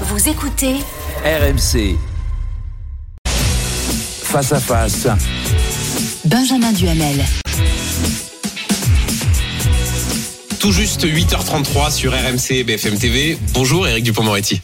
Vous écoutez RMC. Face à face. Benjamin Duhamel. Tout juste 8h33 sur RMC et BFM TV. Bonjour Eric Dupont-Moretti.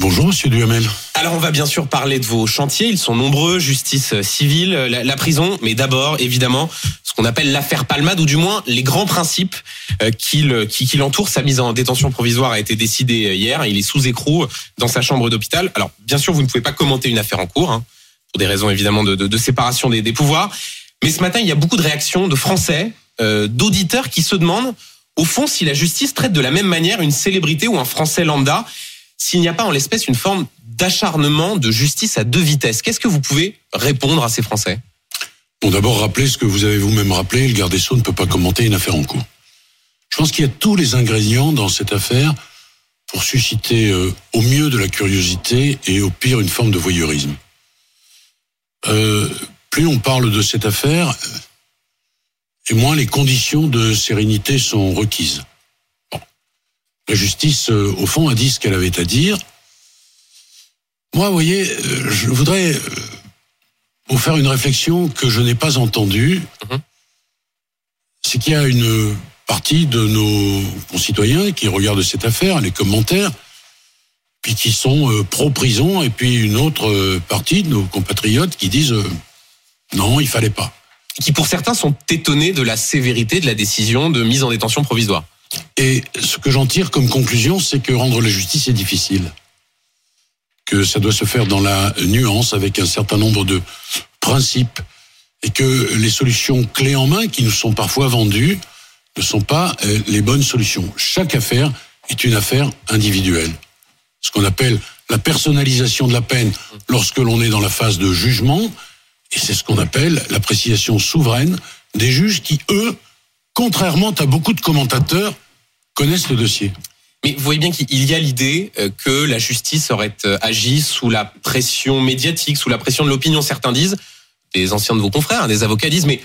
Bonjour Monsieur Duhamel. Alors on va bien sûr parler de vos chantiers, ils sont nombreux, justice civile, la, la prison, mais d'abord évidemment ce qu'on appelle l'affaire Palmade, ou du moins les grands principes euh, qui, le- qui, qui l'entourent. Sa mise en détention provisoire a été décidée hier, il est sous écrou dans sa chambre d'hôpital. Alors bien sûr vous ne pouvez pas commenter une affaire en cours, hein, pour des raisons évidemment de, séparation des, pouvoirs, mais ce matin il y a beaucoup de réactions de Français, euh, d'auditeurs qui se demandent au fond si la justice traite de la même manière une célébrité ou un Français lambda s'il n'y a pas en l'espèce une forme d'acharnement de justice à deux vitesses. Qu'est-ce que vous pouvez répondre à ces Français? Bon, d'abord, rappelez ce que vous avez vous-même rappelé, le garde des Sceaux ne peut pas commenter une affaire en cours. Je pense qu'il y a tous les ingrédients dans cette affaire pour susciter euh, au mieux de la curiosité et au pire une forme de voyeurisme. Euh, plus on parle de cette affaire, euh, et moins les conditions de sérénité sont requises. La justice, au fond, a dit ce qu'elle avait à dire. Moi, vous voyez, euh, je voudrais euh, vous faire une réflexion que je n'ai pas entendue. Mhm. C'est qu'il y a une partie de nos concitoyens qui regardent cette affaire, les commentaires, puis qui sont euh, pro-prison, et puis une autre euh, partie de nos compatriotes qui disent euh, non, il fallait pas. qui pour certains sont étonnés de la sévérité de la décision de mise en détention provisoire. Et ce que j'en tire comme conclusion, c'est que rendre la justice est difficile. Que ça doit se faire dans la nuance, avec un certain nombre de principes. Et que les solutions clés en main qui nous sont parfois vendues ne sont pas euh, les bonnes solutions. Chaque affaire est une affaire individuelle. Ce qu'on appelle la personnalisation de la peine lorsque l'on est dans la phase de jugement. Et c'est ce qu'on appelle l'appréciation souveraine des juges qui, eux, contrairement à beaucoup de commentateurs, connaissent le dossier. Mais vous voyez bien qu'il y a l'idée euh, que la justice aurait euh, agi sous la pression médiatique, sous la pression de l'opinion. Certains disent, des anciens de vos confrères, hein, des avocats disent, mais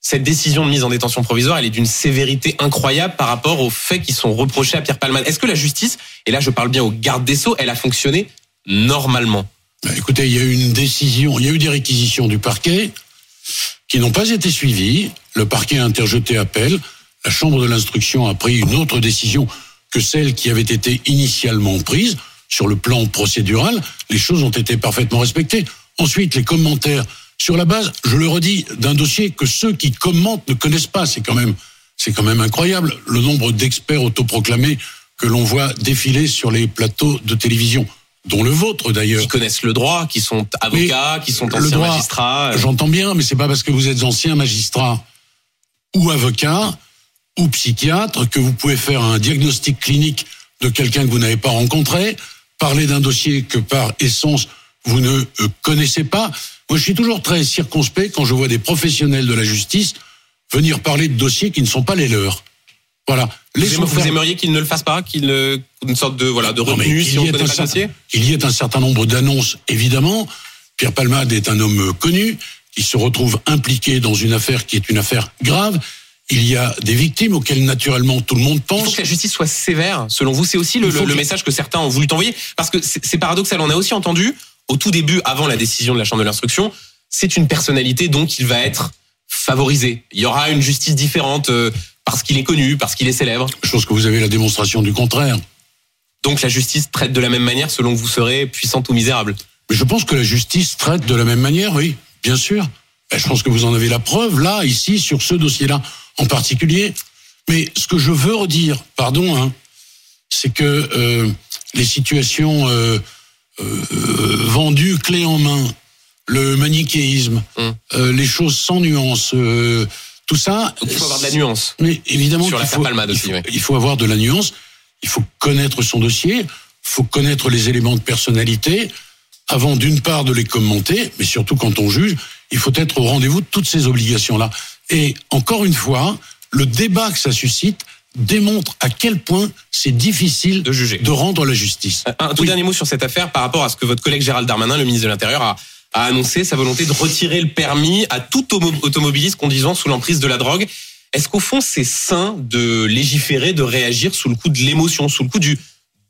cette décision de mise en détention provisoire, elle est d'une sévérité incroyable par rapport aux faits qui sont reprochés à Pierre Palmade. Est-ce que la justice, et là je parle bien au garde des Sceaux, elle a fonctionné normalement? Ben, Écoutez, il y a eu une décision, il y a eu des réquisitions du parquet qui n'ont pas été suivies. Le parquet a interjeté appel. La chambre de l'instruction a pris une autre décision que celle qui avait été initialement prise. Sur le plan procédural, les choses ont été parfaitement respectées. Ensuite, les commentaires sur la base, je le redis, d'un dossier que ceux qui commentent ne connaissent pas. C'est quand même, c'est quand même incroyable le nombre d'experts autoproclamés que l'on voit défiler sur les plateaux de télévision, dont le vôtre d'ailleurs. Qui connaissent le droit, qui sont avocats, qui sont le anciens droit, magistrats. euh, J'entends bien, mais c'est pas parce que vous êtes ancien magistrat ou avocat ou psychiatre que vous pouvez faire un diagnostic clinique de quelqu'un que vous n'avez pas rencontré, parler d'un dossier que par essence vous ne euh, connaissez pas. Moi, je suis toujours très circonspect quand je vois des professionnels de la justice venir parler de dossiers qui ne sont pas les leurs. Voilà. Vous, faire- aimeriez qu'il ne le fasse pas, qu'il ne, une sorte de voilà de retenue si on connaît le dossier. Il y ait un certain nombre d'annonces, évidemment. Pierre Palmade est un homme connu qui se retrouve impliqué dans une affaire qui est une affaire grave. Il y a des victimes auxquelles naturellement tout le monde Il faut pense. que la justice soit sévère, selon vous. C'est aussi le, Il faut le- le que- message que certains ont voulu t'envoyer. Parce que c'est paradoxal. On a aussi entendu, au tout début, avant la décision de la Chambre de l'instruction, c'est une personnalité donc il va être favorisé. Il y aura une justice différente euh, parce qu'il est connu, parce qu'il est célèbre. Chose que vous avez la démonstration du contraire. Donc la justice traite de la même manière selon que vous serez puissante ou misérable. Mais je pense que la justice traite de la même manière, oui, bien sûr. Ben, Je pense que vous en avez la preuve, là, ici, sur ce dossier-là en particulier. Mais ce que je veux redire, pardon, hein, c'est que euh, les situations euh, euh, vendues clé en main, le manichéisme, Hum. les choses sans nuance, tout ça. Donc il faut avoir de la nuance. Mais évidemment, Sur faut, faut- il faut avoir de la nuance. Il faut connaître son dossier. Il faut connaître les éléments de personnalité avant d'une part de les commenter, mais surtout quand on juge, il faut être au rendez-vous de toutes ces obligations-là. Et encore une fois, le débat que ça suscite démontre à quel point c'est difficile De juger. de rendre la justice. Un tout Oui. dernier mot sur cette affaire par rapport à ce que votre collègue Gérald Darmanin, le ministre de l'Intérieur, a, a annoncé sa volonté de retirer le permis à tout automobiliste conduisant sous l'emprise de la drogue. Est-ce qu'au fond, c'est sain de légiférer, de réagir sous le coup de l'émotion, sous le coup du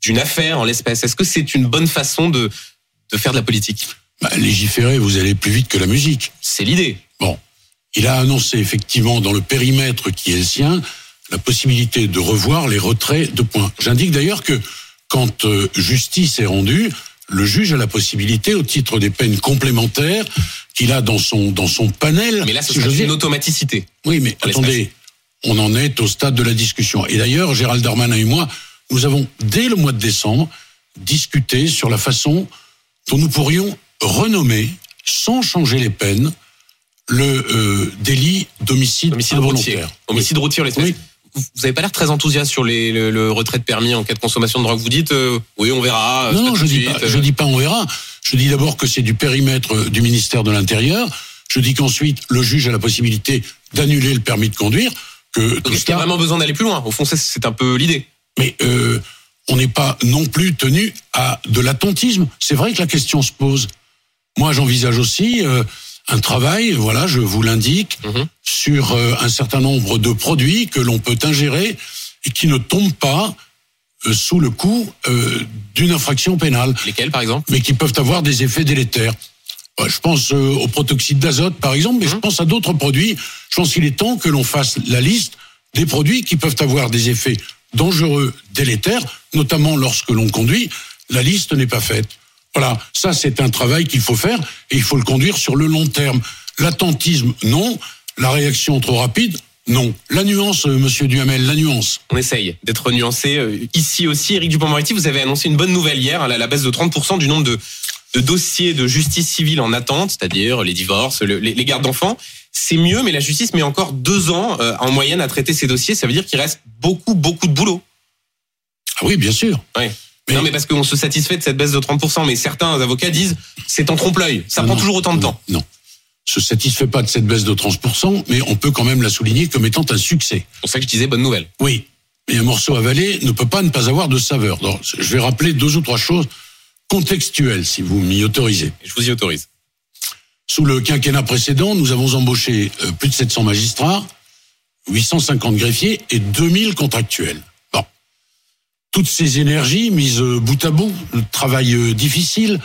d'une affaire en l'espèce? Est-ce que c'est une bonne façon de, de faire de la politique? Bah, légiférer, vous allez plus vite que la musique. C'est l'idée. Bon, il a annoncé effectivement dans le périmètre qui est le sien la possibilité de revoir les retraits de points. J'indique d'ailleurs que quand euh, justice est rendue, le juge a la possibilité, au titre des peines complémentaires qu'il a dans son dans son panel. Mais là, ce si serait j'ose dire- une automaticité. Oui, mais en attendez, on en est au stade de la discussion. Et d'ailleurs, Gérald Darmanin et moi, nous avons, dès le mois de décembre, discuté sur la façon dont nous pourrions renommer, sans changer les peines, le euh, délit d'homicide Homicide routier. involontaire. Homicide routier l'espèce. Oui. Vous vous avez pas l'air très enthousiaste sur les, le, le retrait de permis en cas de consommation de drogue. Vous dites, euh, oui, on verra. euh, Non, non, je de dis euh. je dis pas on verra. Je dis d'abord que c'est du périmètre du ministère de l'Intérieur. Je dis qu'ensuite, le juge a la possibilité d'annuler le permis de conduire. Que Donc, est-ce qu'il y a vraiment besoin d'aller plus loin? Au fond, c'est- c'est un peu l'idée. Mais euh, on n'est pas non plus tenu à de l'attentisme. C'est vrai que la question se pose. Moi, j'envisage aussi euh, un travail, voilà, je vous l'indique, Mhm. sur euh, un certain nombre de produits que l'on peut ingérer et qui ne tombent pas euh, sous le coup euh, d'une infraction pénale, Lesquels, par exemple? Mais qui peuvent avoir des effets délétères. Je pense au protoxyde d'azote, par exemple, mais je Mhm. pense à d'autres produits. Je pense qu'il est temps que l'on fasse la liste des produits qui peuvent avoir des effets dangereux, délétères, notamment lorsque l'on conduit. La liste n'est pas faite. Voilà, ça c'est un travail qu'il faut faire et il faut le conduire sur le long terme. L'attentisme, non. La réaction trop rapide, non. La nuance, euh, Monsieur Duhamel, la nuance. On essaye d'être nuancé. Euh, Ici aussi, Éric Dupond-Moretti, vous avez annoncé une bonne nouvelle hier, la, la baisse de 30% du nombre de, de dossiers de justice civile en attente, c'est-à-dire les divorces, le- les, les gardes d'enfants. C'est mieux, mais la justice met encore deux ans euh, en moyenne à traiter ces dossiers. Ça veut dire qu'il reste beaucoup, beaucoup de boulot. Ah oui, bien sûr. Ouais. Mais- Non, mais parce qu'on se satisfait de cette baisse de 30%, mais certains avocats disent c'est en trompe-l'œil. Ça Non, prend non, toujours autant de non, temps. Non. Se satisfait pas de cette baisse de 30%, mais on peut quand même la souligner comme étant un succès. C'est pour ça que je disais bonne nouvelle. Oui. Mais un morceau avalé ne peut pas ne pas avoir de saveur. Donc, je vais rappeler deux ou trois choses contextuelles, si vous m'y autorisez. Je vous y autorise. Sous le quinquennat précédent, nous avons embauché euh, plus de 700 magistrats, 850 greffiers et 2000 contractuels. Toutes ces énergies mises euh, bout à bout, le travail euh, difficile,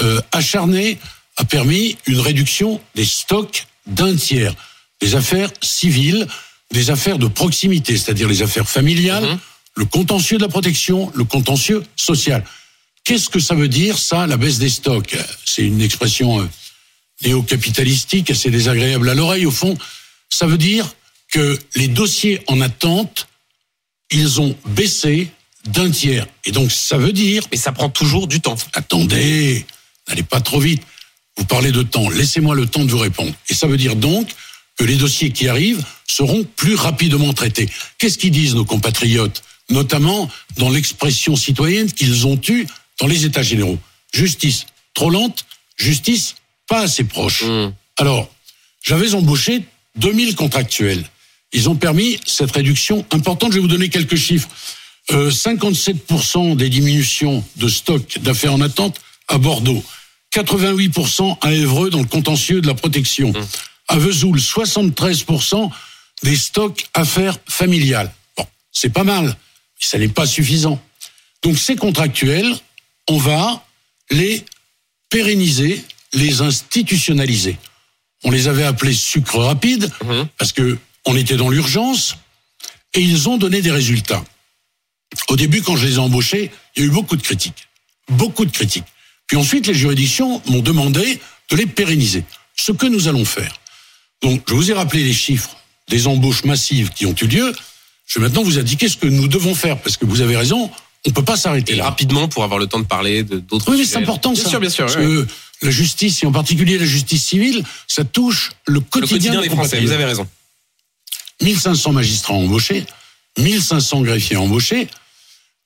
euh, acharné, a permis une réduction des stocks d'un tiers. Des affaires civiles, des affaires de proximité, c'est-à-dire les affaires familiales, Mhm. le contentieux de la protection, le contentieux social. Qu'est-ce que ça veut dire, ça, la baisse des stocks? C'est une expression euh, néo-capitalistique, assez désagréable à l'oreille. Au fond, ça veut dire que les dossiers en attente, ils ont baissé d'un tiers. Et donc, ça veut dire, Mais ça prend toujours du temps. attendez, n'allez pas trop vite. Vous parlez de temps, laissez-moi le temps de vous répondre. Et ça veut dire donc que les dossiers qui arrivent seront plus rapidement traités. Qu'est-ce qu'ils disent nos compatriotes, notamment dans l'expression citoyenne qu'ils ont eue dans les États généraux Justice trop lente, justice pas assez proche. Mmh. Alors, j'avais embauché 2000 contractuels. Ils ont permis cette réduction importante. Je vais vous donner quelques chiffres. Euh, 57% des diminutions de stock d'affaires en attente à Bordeaux. 88% à Évreux dans le contentieux de la protection. À Vesoul, 73% des stocks affaires familiales. Bon, c'est pas mal, mais ça n'est pas suffisant. Donc ces contractuels, on va les pérenniser, les institutionnaliser. On les avait appelés sucre rapide Mhm. parce que on était dans l'urgence et ils ont donné des résultats. Au début, quand je les ai embauchés, il y a eu beaucoup de critiques. Beaucoup de critiques. Puis ensuite, les juridictions m'ont demandé de les pérenniser. Ce que nous allons faire. Donc, je vous ai rappelé les chiffres des embauches massives qui ont eu lieu. Je vais maintenant vous indiquer ce que nous devons faire, parce que vous avez raison, on ne peut pas s'arrêter là. rapidement pour avoir le temps de parler d'autres Oui, mais c'est important bien ça. sûr, bien sûr. Parce que la justice, et en particulier la justice civile, ça touche le Le quotidien, quotidien des Français, vous avez raison. 1500 magistrats embauchés, 1500 greffiers embauchés,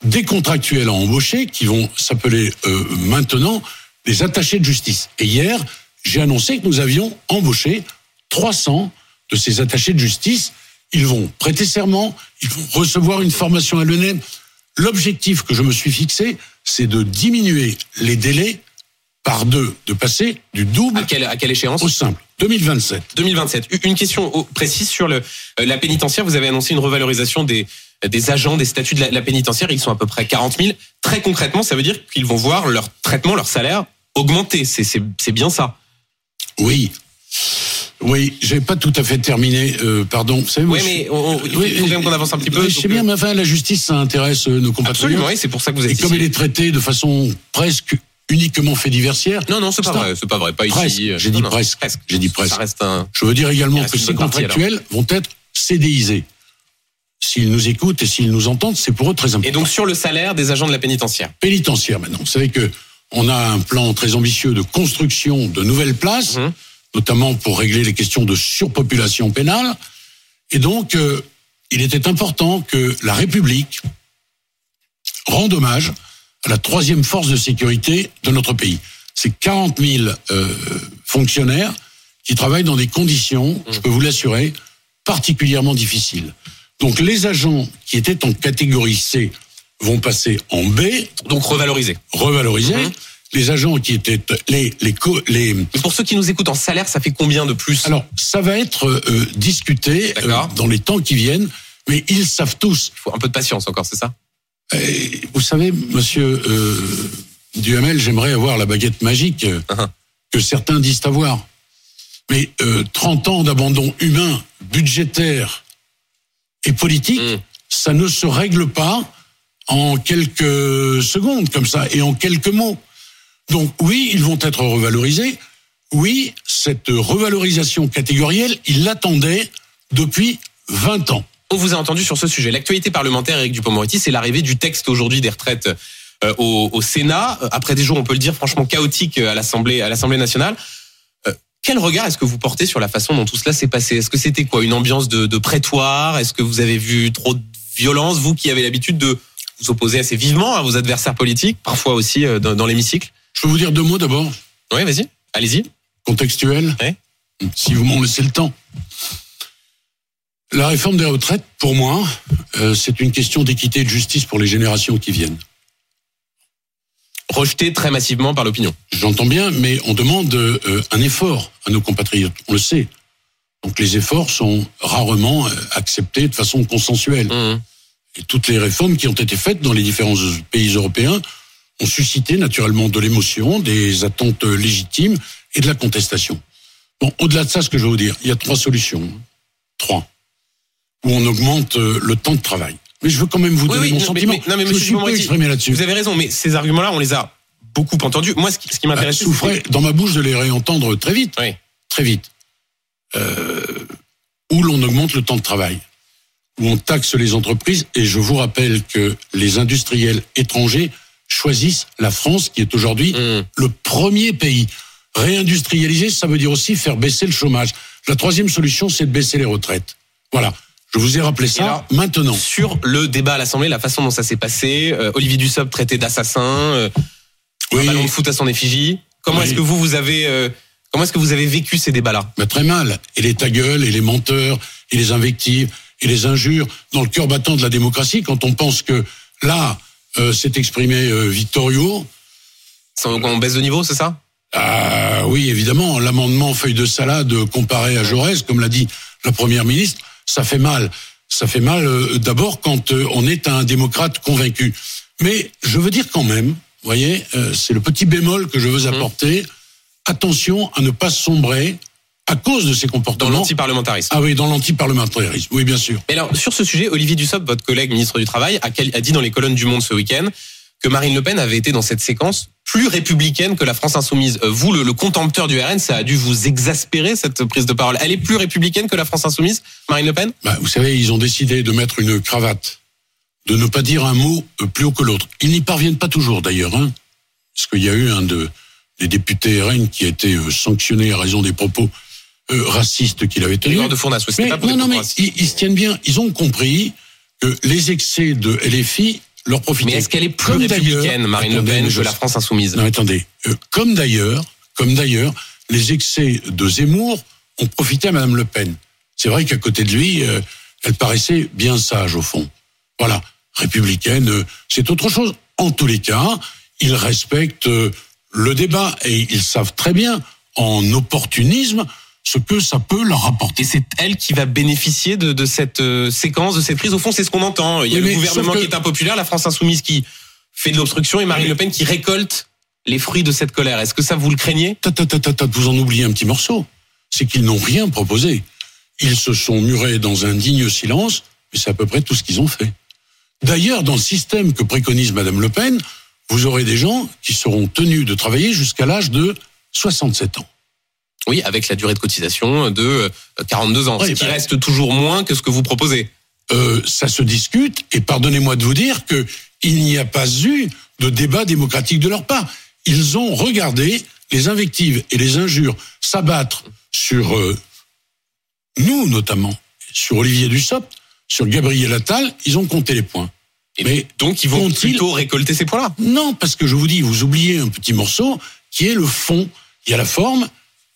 des contractuels à embaucher qui vont s'appeler euh, maintenant des attachés de justice. Et hier, j'ai annoncé que nous avions embauché 300 de ces attachés de justice. Ils vont prêter serment, ils vont recevoir une formation à l'ENEM. L'objectif que je me suis fixé, c'est de diminuer les délais par deux, de passer du double À quelle, à quelle échéance? au simple. 2027. 2027. Une question précise sur le, euh, la pénitentiaire. Vous avez annoncé une revalorisation des, des agents des statuts de la, la pénitentiaire. Ils sont à peu près 40 000. Très concrètement, ça veut dire qu'ils vont voir leur traitement, leur salaire augmenter. C'est bien ça. Oui. Oui, j'ai pas tout à fait terminé, euh, pardon. Vous savez, Oui, mais on- on- il faut, Oui, il faut bien qu'on avance un petit peu. je sais bien, euh, mais enfin, la justice, ça intéresse euh, nos compatriotes. Absolument, oui, c'est pour ça que vous Et êtes comme ici. elle est traitée de façon presque uniquement fait diversière, Non, non, c'est pas un- vrai, c'est pas vrai, pas ici. j'ai dit Non, presque. J'ai dit presque. Ça reste un. je veux dire également que ces contractuels vont être CDisés. S'ils nous écoutent et s'ils nous entendent, c'est pour eux très important. Et donc sur le salaire des agents de la pénitentiaire. pénitentiaire maintenant. Vous savez que on a un plan très ambitieux de construction de nouvelles places, Mhm. notamment pour régler les questions de surpopulation pénale. Et donc, euh, il était important que la République rende hommage à la troisième force de sécurité de notre pays. C'est 40 000 euh, fonctionnaires qui travaillent dans des conditions, je peux vous l'assurer, particulièrement difficiles. Donc les agents qui étaient en catégorie C vont passer en B, Donc revalorisé. revalorisés. Mhm. Les agents qui étaient les les co- les Mais pour ceux qui nous écoutent en salaire, ça fait combien de plus? Alors ça va être euh, discuté euh, dans les temps qui viennent, mais ils savent tous. Il faut un peu de patience encore, c'est ça? Et vous savez, Monsieur euh, Duhamel, j'aimerais avoir la baguette magique Uh-huh. que certains disent avoir. Mais euh, 30 ans d'abandon humain, budgétaire et politique, Mm. ça ne se règle pas en quelques secondes comme ça et en quelques mots. Donc oui, ils vont être revalorisés. Oui, cette revalorisation catégorielle, ils l'attendaient depuis 20 ans. On vous a entendu sur ce sujet. L'actualité parlementaire, Éric Dupond-Moretti, c'est l'arrivée du texte aujourd'hui des retraites euh, au, au Sénat. Euh, Après des jours, on peut le dire, franchement chaotiques euh, à l'Assemblée, à l'Assemblée nationale. Quel regard est-ce que vous portez sur la façon dont tout cela s'est passé? Est-ce que c'était quoi Une ambiance de, de prétoire? Est-ce que vous avez vu trop de violence Vous qui avez l'habitude de vous opposer assez vivement à vos adversaires politiques, parfois aussi euh, dans, dans l'hémicycle? Je peux vous dire deux mots d'abord, Oui, vas-y, allez-y. contextuels, Ouais. si vous m'en laissez le temps. La réforme des retraites, pour moi, euh, c'est une question d'équité et de justice pour les générations qui viennent. Rejeté très massivement par l'opinion. J'entends bien, mais on demande euh, un effort à nos compatriotes, on le sait. Donc les efforts sont rarement euh, acceptés de façon consensuelle. Mmh. Et toutes les réformes qui ont été faites dans les différents pays européens ont suscité naturellement de l'émotion, des attentes légitimes et de la contestation. Bon, au-delà de ça, ce que je veux vous dire, il y a trois solutions. Trois. Où on augmente euh, le temps de travail. Mais je veux quand même vous Oui, donner oui, mon non, sentiment. mais- non, mais je monsieur suis Dupond-Moretti, exprimé là-dessus. Vous avez raison, mais ces arguments-là, on les a beaucoup entendus. Moi, ce qui, qui Bah, m'intéresse, souffrait dans ma bouche de les réentendre très vite. Oui. Très vite. Euh, où l'on augmente le temps de travail. Où on taxe les entreprises. Et je vous rappelle que les industriels étrangers choisissent la France, qui est aujourd'hui Mmh. le premier pays. Réindustrialiser, ça veut dire aussi faire baisser le chômage. La troisième solution, c'est de baisser les retraites. Voilà. Je vous ai rappelé ça maintenant. Sur le débat à l'Assemblée, la façon dont ça s'est passé, euh, Olivier Dussopt traité d'assassin, euh, un Oui, ballon de foot à son effigie. Comment Oui. est-ce que vous vous avez euh, comment est-ce que vous avez vécu ces débats-là? Mais très mal. Et les ta gueule, et les menteurs, et les invectives, et les injures, dans le cœur battant de la démocratie, quand on pense que là, euh, s'est exprimé euh, Victorio, On baisse de niveau, c'est ça? Ah oui, évidemment, l'amendement feuille de salade comparé à Jaurès, comme l'a dit la première ministre, ça fait mal. Ça fait mal euh, d'abord quand euh, on est un démocrate convaincu. Mais je veux dire quand même, vous voyez, euh, c'est le petit bémol que je veux apporter. Attention à ne pas sombrer à cause de ces dans comportements. l'antiparlementarisme Ah oui, dans l'antiparlementarisme, oui, bien sûr. Mais alors, sur ce sujet, Olivier Dussopt, votre collègue ministre du Travail, a dit dans les colonnes du Monde ce week-end que Marine Le Pen avait été dans cette séquence plus républicaine que la France insoumise. Euh, Vous, le, le contempteur du RN, ça a dû vous exaspérer cette prise de parole. Elle est plus républicaine que la France insoumise, Marine Le Pen? Bah, vous savez, ils ont décidé de mettre une cravate, de ne pas dire un mot euh, plus haut que l'autre. Ils n'y parviennent pas toujours, d'ailleurs, hein, parce qu'il y a eu un de, des députés RN qui a été euh, sanctionné à raison des propos euh, racistes qu'il avait tenus. De Fournas, Mais, pas pour non, non, mais ils, ils se tiennent bien. Ils ont compris que les excès de LFI leur profitaient. Mais est-ce qu'elle est plus Comme républicaine, Marine Le Pen, que la France insoumise Non, attendez. Euh, comme d'ailleurs, comme d'ailleurs, les excès de Zemmour ont profité à Madame Le Pen. C'est vrai qu'à côté de lui, euh, elle paraissait bien sage au fond. Voilà, républicaine, euh, c'est autre chose. En tous les cas, ils respectent le débat et ils savent très bien, en opportunisme, ce que ça peut leur apporter. Et c'est elle qui va bénéficier de, de cette euh, séquence, de cette prise. Au fond, c'est ce qu'on entend. Il y a le gouvernement que- qui est impopulaire, la France insoumise qui fait de l'obstruction et Marine Le Pen qui récolte les fruits de cette colère. Est-ce que ça vous le craignez? Vous en oubliez un petit morceau. C'est qu'ils n'ont rien proposé. Ils se sont murés dans un digne silence, mais c'est à peu près tout ce qu'ils ont fait. D'ailleurs, dans le système que préconise Madame Le Pen, vous aurez des gens qui seront tenus de travailler jusqu'à l'âge de 67 ans. Oui, avec la durée de cotisation de euh, 42 ans, Oui, ce qui bah- reste toujours moins que ce que vous proposez. Euh, ça se discute, et pardonnez-moi de vous dire que il n'y a pas eu de débat démocratique de leur part. Ils ont regardé les invectives et les injures s'abattre sur euh, nous notamment, sur Olivier Dussopt, sur Gabriel Attal, ils ont compté les points. Et Mais donc, ils vont vont-ils- plutôt récolter ces points-là? Non, parce que je vous dis, vous oubliez un petit morceau qui est le fond. Il y a la forme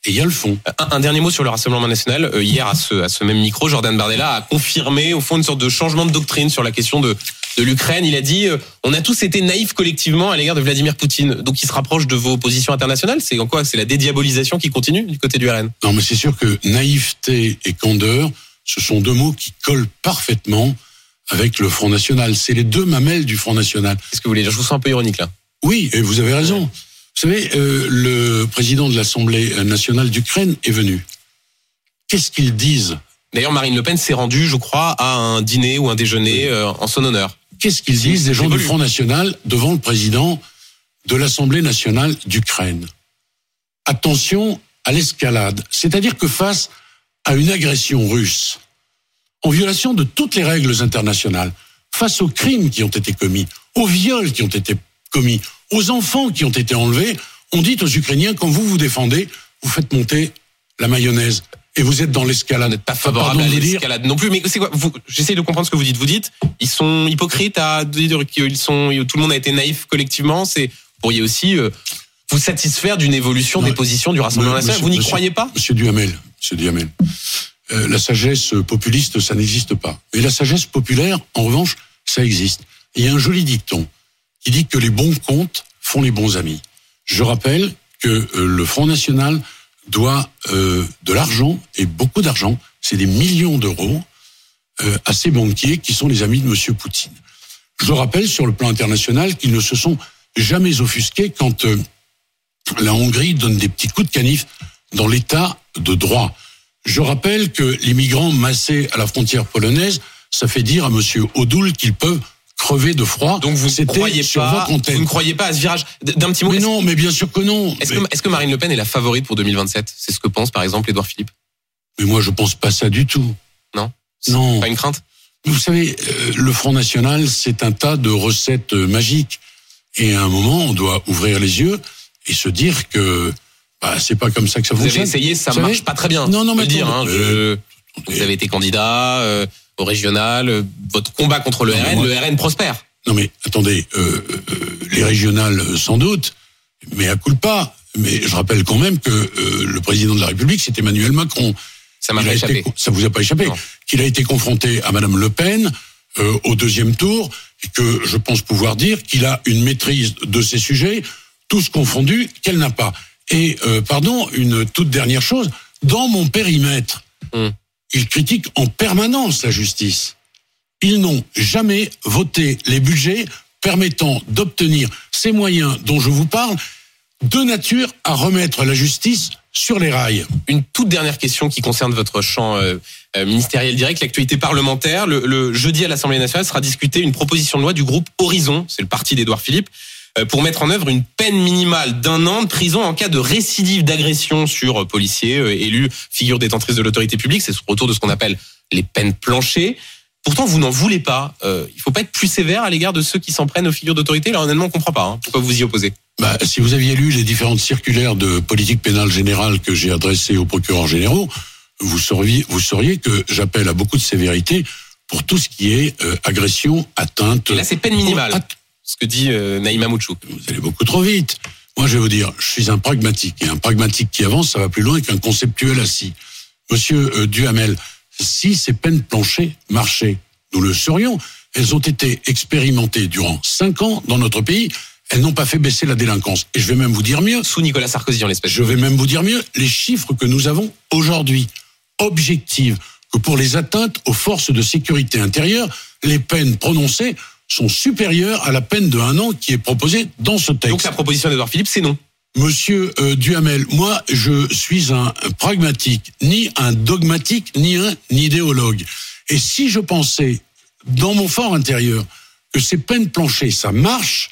et il y a le fond. Un, un dernier mot sur le Rassemblement national. Euh, hier, à ce, à ce même micro, Jordan Bardella a confirmé, au fond, une sorte de changement de doctrine sur la question de, de l'Ukraine. Il a dit euh, on a tous été naïfs collectivement à l'égard de Vladimir Poutine. Donc, il se rapproche de vos positions internationales. C'est en quoi? C'est la dédiabolisation qui continue du côté du RN Non, mais c'est sûr que naïveté et candeur, ce sont deux mots qui collent parfaitement avec le Front National. C'est les deux mamelles du Front National. Qu'est-ce que vous voulez dire? Je vous sens un peu ironique là. Oui, et vous avez raison. Vous savez, euh, le président de l'Assemblée nationale d'Ukraine est venu. Qu'est-ce qu'ils disent D'ailleurs, Marine Le Pen s'est rendue, je crois, à un dîner ou un déjeuner euh, en son honneur. Qu'est-ce qu'ils disent des gens du. Front National devant le président de l'Assemblée nationale d'Ukraine? Attention à l'escalade. C'est-à-dire que face à une agression russe, en violation de toutes les règles internationales, face aux crimes qui ont été commis, aux viols qui ont été commis, aux enfants qui ont été enlevés, on dit aux Ukrainiens, quand vous vous défendez, vous faites monter la mayonnaise. Et vous êtes dans l'escalade. Vous n'êtes pas favorable Pardon à l'escalade non plus. Mais c'est quoi J'essaie de comprendre ce que vous dites. Vous dites ils sont hypocrites à dire qu'ils sont. Tout le monde a été naïf collectivement. C'est vous pourriez aussi euh, vous satisfaire d'une évolution Non, des positions du Rassemblement national. Vous n'y croyez pas? Monsieur Duhamel, Monsieur Duhamel, euh, la sagesse populiste, ça n'existe pas. Mais la sagesse populaire, en revanche, ça existe. Il y a un joli dicton qui dit que les bons comptes font les bons amis. Je rappelle que euh, le Front National doit euh, de l'argent, et beaucoup d'argent, c'est des millions d'euros, euh, à ces banquiers qui sont les amis de Monsieur Poutine. Je rappelle sur le plan international qu'ils ne se sont jamais offusqués quand la Hongrie donne des petits coups de canif dans l'état de droit. Je rappelle que les migrants massés à la frontière polonaise, ça fait dire à Monsieur Odoul qu'ils peuvent crever de froid. Donc vous ne croyez sur pas. Vous ne croyez pas à ce virage D'un petit mot. Mais non, mais bien sûr que non. Est-ce mais, que, Marine Le Pen est la favorite pour 2027 C'est ce que pense par exemple Édouard Philippe. mais moi, je pense pas ça du tout. Non? Non. Pas une crainte? Vous savez, euh, le Front National, c'est un tas de recettes euh, magiques. Et à un moment, on doit ouvrir les yeux et se dire que bah, c'est pas comme ça que ça Vous avez fonctionne. essayé, ça Vous savez marche pas très bien. Non, non, mais dire. hein, euh, je- Vous avez été candidat euh, au régional. euh, Votre combat contre le Non, RN, moi- le RN prospère. Non mais attendez, euh, euh, les régionales sans doute, mais à coup pas. Mais je rappelle quand même que euh, le président de la République, c'est Emmanuel Macron. Ça m'a été- échappé. ça vous a pas échappé. Qu'il a été confronté à Madame Le Pen au deuxième tour et que je pense pouvoir dire qu'il a une maîtrise de ces sujets, tous confondus, qu'elle n'a pas. Et pardon, une toute dernière chose, dans mon périmètre, Hum. Il critique en permanence la justice. Ils n'ont jamais voté les budgets permettant d'obtenir ces moyens dont je vous parle, de nature à remettre la justice sur les rails. Une toute dernière question qui concerne votre champ euh, euh, ministériel direct, l'actualité parlementaire. Le, jeudi à l'Assemblée nationale sera discutée une proposition de loi du groupe Horizon, c'est le parti d'Édouard Philippe, pour mettre en œuvre une peine minimale d'un an de prison en cas de récidive d'agression sur euh, policiers, euh, élus, figures détentrices de l'autorité publique. C'est au retour de ce qu'on appelle les peines planchées. Pourtant, vous n'en voulez pas. Euh, il faut pas être plus sévère à l'égard de ceux qui s'en prennent aux figures d'autorité. Là, honnêtement, on comprend pas. hein. Pourquoi vous y opposez? Bah, si vous aviez lu les différentes circulaires de politique pénale générale que j'ai adressées aux procureurs généraux, vous sauriez, vous sauriez que j'appelle à beaucoup de sévérité pour tout ce qui est euh, agression, atteinte. Et là, c'est peine minimale. Ce que dit euh, Naïma Mouchouk. Vous allez beaucoup trop vite. Moi, je vais vous dire, je suis un pragmatique. Et un pragmatique qui avance, ça va plus loin qu'un conceptuel assis. Monsieur euh, Duhamel, si ces peines planchées marchaient, nous le saurions. Elles ont été expérimentées durant cinq ans dans notre pays. elles n'ont pas fait baisser la délinquance. Et je vais même vous dire mieux, Sous Nicolas Sarkozy en l'espèce. je vais même vous dire mieux, les chiffres que nous avons aujourd'hui, objectives, que pour les atteintes aux forces de sécurité intérieure, les peines prononcées sont supérieures à la peine de un an qui est proposée dans ce texte. Donc la proposition d'Edouard Philippe, c'est non. Monsieur euh, Duhamel, moi, je suis un pragmatique, ni un dogmatique, ni un idéologue. Et si je pensais, dans mon fort intérieur, que ces peines planchées, ça marche,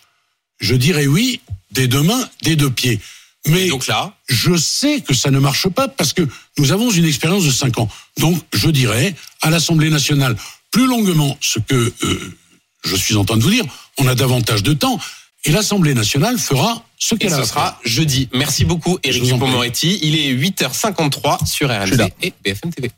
je dirais oui, des deux mains, des deux pieds. Mais Donc là, je sais que ça ne marche pas parce que nous avons une expérience de cinq ans. Donc, je dirais à l'Assemblée nationale plus longuement ce que euh, je suis en train de vous dire. On a davantage de temps et l'Assemblée nationale fera ce qu'elle a. ce sera jeudi. Merci beaucoup, Éric. Dupond-Moretti. Il est 8h53 sur. RMC et BFM TV.